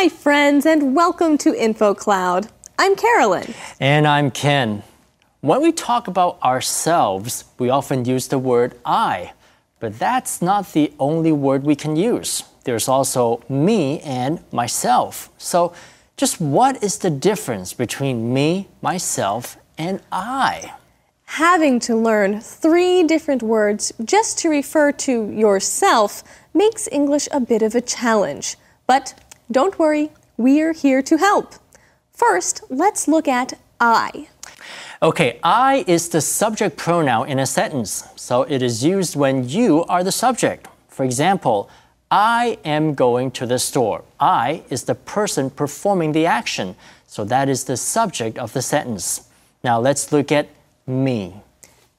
Hi, friends, and welcome to InfoCloud. I'm Carolyn. And I'm Ken. When we talk about ourselves, we often use the word I, but that's not the only word we can use. There's also me and myself. So, just what is the difference between me, myself, and I? Having to learn three different words just to refer to yourself makes English a bit of a challenge. But don't worry, we're here to help. First, let's look at I. Okay, I is the subject pronoun in a sentence, so it is used when you are the subject. For example, I am going to the store. I is the person performing the action, so that is the subject of the sentence. Now let's look at me.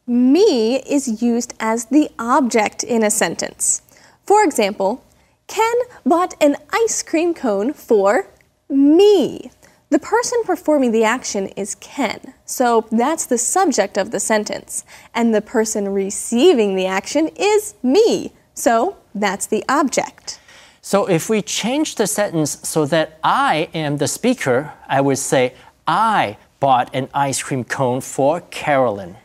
Me is used as the object in a sentence. For example, Ken bought an ice cream cone for me. The person performing the action is Ken, so that's the subject of the sentence. And the person receiving the action is me, so that's the object. So if we change the sentence so that I am the speaker, I would say, I bought an ice cream cone for Carolyn.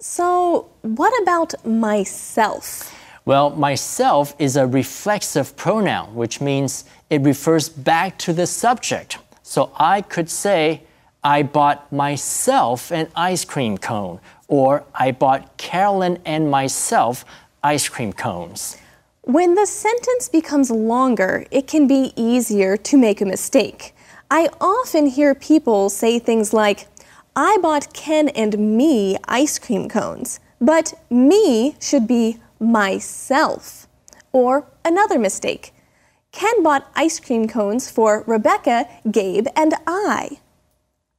So, what about myself? Well, myself is a reflexive pronoun, which means it refers back to the subject. So I could say, I bought myself an ice cream cone, or I bought Carolyn and myself ice cream cones. When the sentence becomes longer, it can be easier to make a mistake. I often hear people say things like, I bought Ken and me ice cream cones, but me should be myself. Or another mistake. Ken bought ice cream cones for Rebecca, Gabe, and I.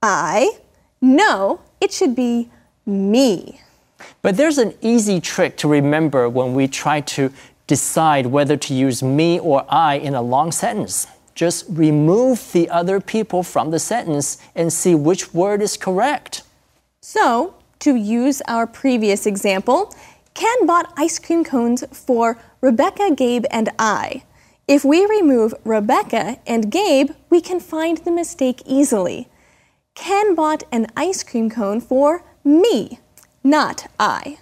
I? No, it should be me. But there's an easy trick to remember when we try to decide whether to use me or I in a long sentence. Just remove the other people from the sentence and see which word is correct. So, to use our previous example, Ken bought ice cream cones for Rebecca, Gabe, and I. If we remove Rebecca and Gabe, we can find the mistake easily. Ken bought an ice cream cone for me, not I.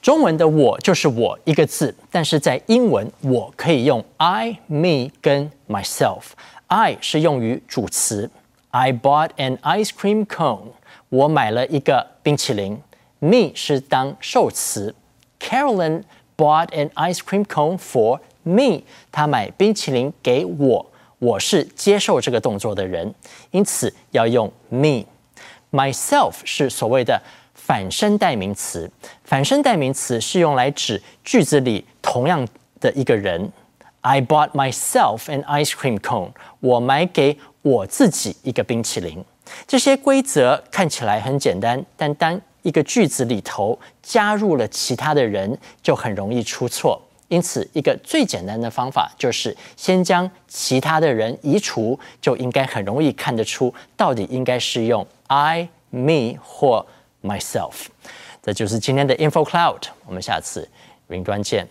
中文的我就是我一个字，但是在英文我可以用 I、me 跟 myself。I 是用于主词，I bought an ice cream cone，我买了一个冰淇淋。 Me 是当受词，Carolyn bought an ice cream cone for me，她买冰淇淋给我，我是接受这个动作的人，因此要用 me。Myself 是所谓的反身代名词，反身代名词是用来指句子里同样的一个人。I bought myself an ice cream cone，我买给我自己一个冰淇淋。这些规则看起来很简单，但当 一个句子里头加入了其他的人，就很容易出错。因此，一个最简单的方法就是先将其他的人移除，就应该很容易看得出到底应该是用 I、me 或 myself。这就是今天的 Info Cloud，我们下次云端见。